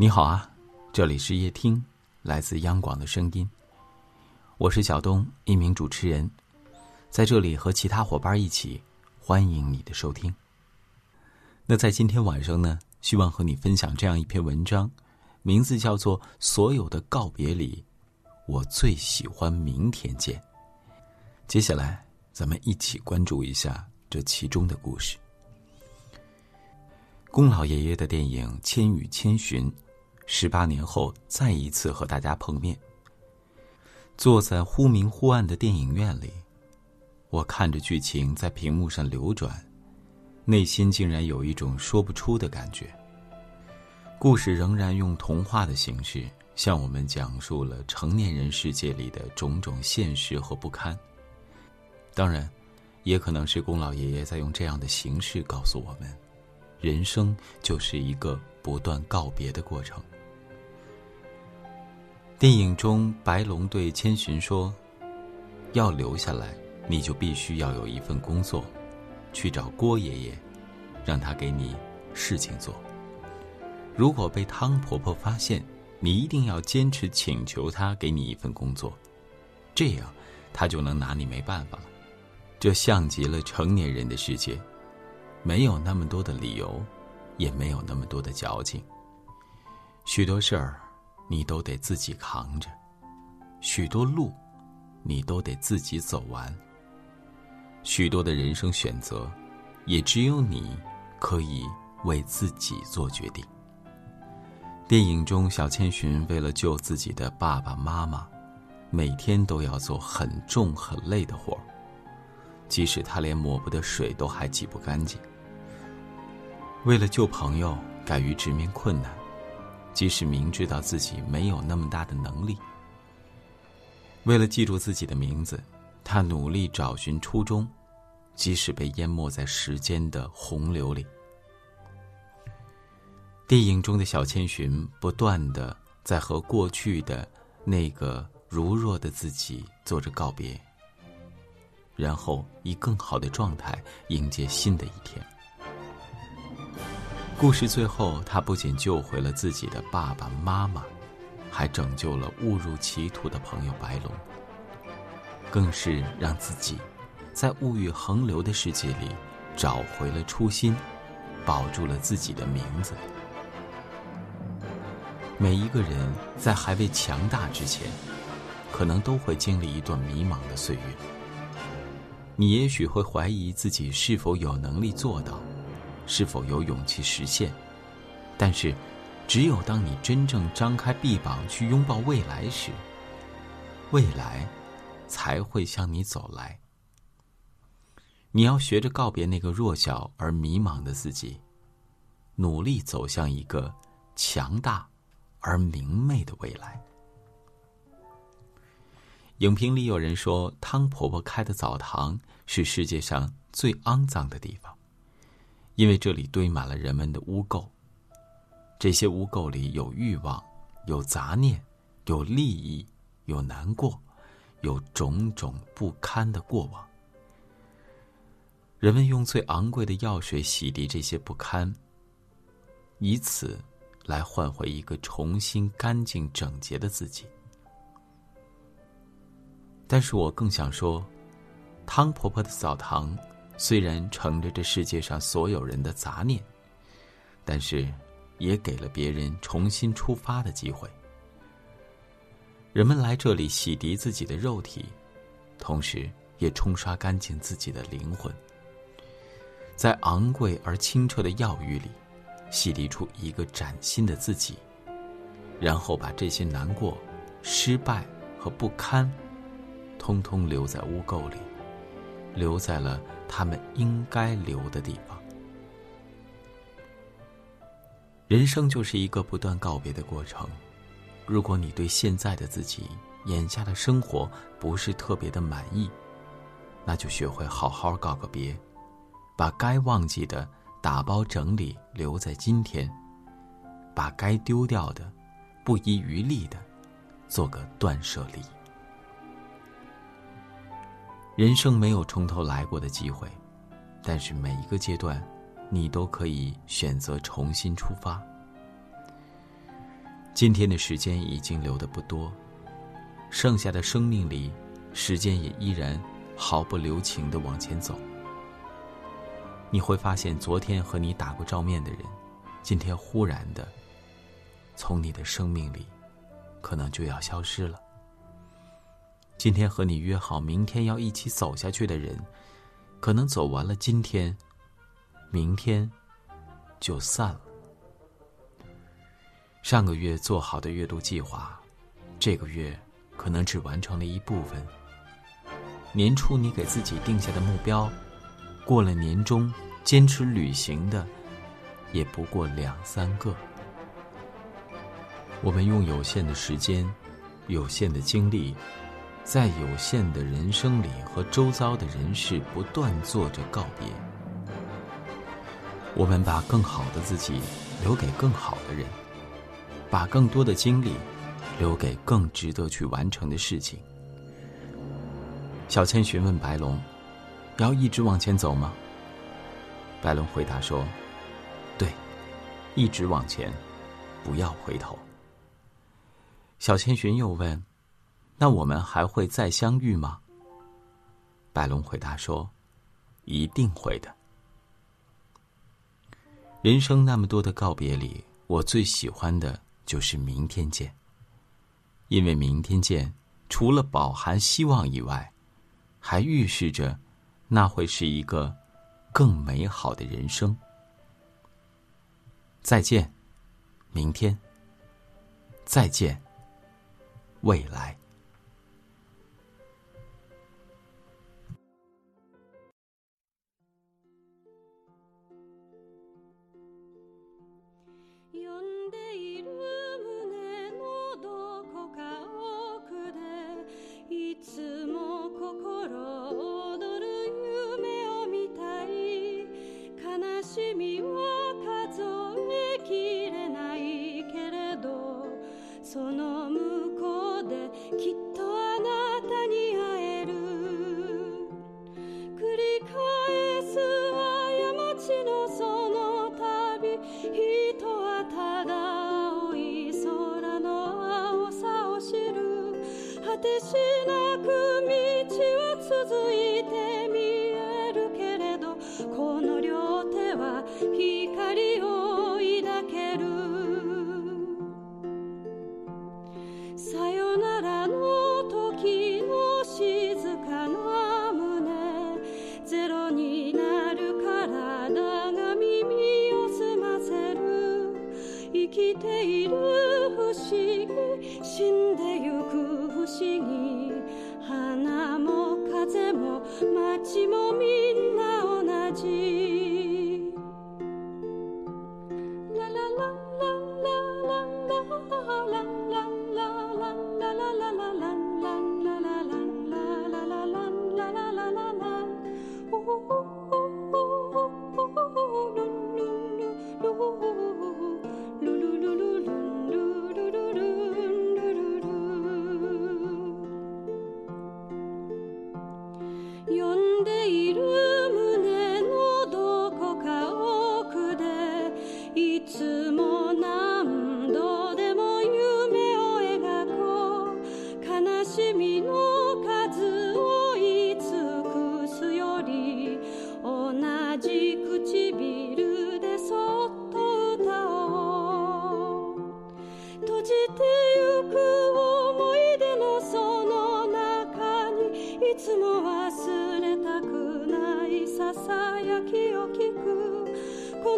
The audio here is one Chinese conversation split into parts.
你好啊，这里是夜听，来自央广的声音。我是小东，一名主持人，在这里和其他伙伴一起欢迎你的收听。那在今天晚上呢，希望和你分享这样一篇文章，名字叫做《所有的告别里，我最喜欢明天见》。接下来，咱们一起关注一下这其中的故事。宫老爷爷的电影《千与千寻》，十八年后再一次和大家碰面。坐在忽明忽暗的电影院里，我看着剧情在屏幕上流转，内心竟然有一种说不出的感觉。故事仍然用童话的形式向我们讲述了成年人世界里的种种现实和不堪。当然，也可能是宫老爷爷在用这样的形式告诉我们。人生就是一个不断告别的过程。电影中，白龙对千寻说：“要留下来，你就必须要有一份工作，去找郭爷爷，让他给你事情做。如果被汤婆婆发现，你一定要坚持请求她给你一份工作，这样她就能拿你没办法了。这像极了成年人的世界。”没有那么多的理由，也没有那么多的矫情。许多事儿，你都得自己扛着；许多路，你都得自己走完。许多的人生选择，也只有你可以为自己做决定。电影中，小千寻为了救自己的爸爸妈妈，每天都要做很重很累的活儿，即使他连抹布的水都还挤不干净。为了救朋友，敢于直面困难，即使明知道自己没有那么大的能力。为了记住自己的名字，他努力找寻初衷，即使被淹没在时间的洪流里。电影中的小千寻不断的在和过去的那个如若的自己做着告别，然后以更好的状态迎接新的一天。故事最后，他不仅救回了自己的爸爸妈妈，还拯救了误入歧途的朋友白龙，更是让自己在物欲横流的世界里找回了初心，保住了自己的名字。每一个人在还未强大之前，可能都会经历一段迷茫的岁月。你也许会怀疑自己是否有能力做到。是否有勇气实现？但是，只有当你真正张开臂膀去拥抱未来时，未来才会向你走来。你要学着告别那个弱小而迷茫的自己，努力走向一个强大而明媚的未来。影评里有人说，汤婆婆开的澡堂是世界上最肮脏的地方。因为这里堆满了人们的污垢，这些污垢里有欲望，有杂念，有利益，有难过，有种种不堪的过往。人们用最昂贵的药水洗涤这些不堪，以此来换回一个重新干净整洁的自己。但是我更想说，汤婆婆的澡堂。虽然承着这世界上所有人的杂念，但是也给了别人重新出发的机会。人们来这里洗涤自己的肉体，同时也冲刷干净自己的灵魂，在昂贵而清澈的药浴里，洗涤出一个崭新的自己，然后把这些难过、失败和不堪，通通留在污垢里。留在了他们应该留的地方。人生就是一个不断告别的过程。如果你对现在的自己、眼下的生活不是特别的满意，那就学会好好告个别，把该忘记的打包整理留在今天，把该丢掉的不遗余力的做个断舍离。人生没有从头来过的机会，但是每一个阶段，你都可以选择重新出发。今天的时间已经留的不多，剩下的生命里，时间也依然毫不留情的往前走。你会发现，昨天和你打过照面的人，今天忽然的从你的生命里，可能就要消失了。今天和你约好明天要一起走下去的人，可能走完了今天，明天就散了。上个月做好的阅读计划，这个月可能只完成了一部分。年初你给自己定下的目标。过了年终，坚持履行的也不过两三个。我们用有限的时间、有限的精力，在有限的人生里和周遭的人事不断做着告别。我们把更好的自己留给更好的人，把更多的精力留给更值得去完成的事情。小千询问白龙。要一直往前走吗？白龙回答说：“对，一直往前，不要回头。”小千寻又问：“那我们还会再相遇吗？”白龙回答说：“一定会的。”人生那么多的告别里，我最喜欢的就是明天见。因为明天见，除了饱含希望以外，还预示着。那会是一个更美好的人生。再见，明天。再见，未来。その向こうできっとあなたに会える。繰り返す過ちのその旅。人はただ青い空の青さを知る。果てしなく道は続いて見えるけれどこの両手は光を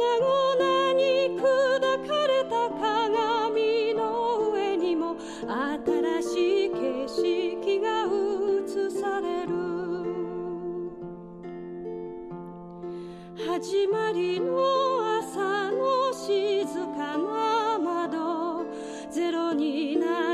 々に砕かれた鏡の上にも新しい景色が映される。始まりの朝の静かな窓ゼロになる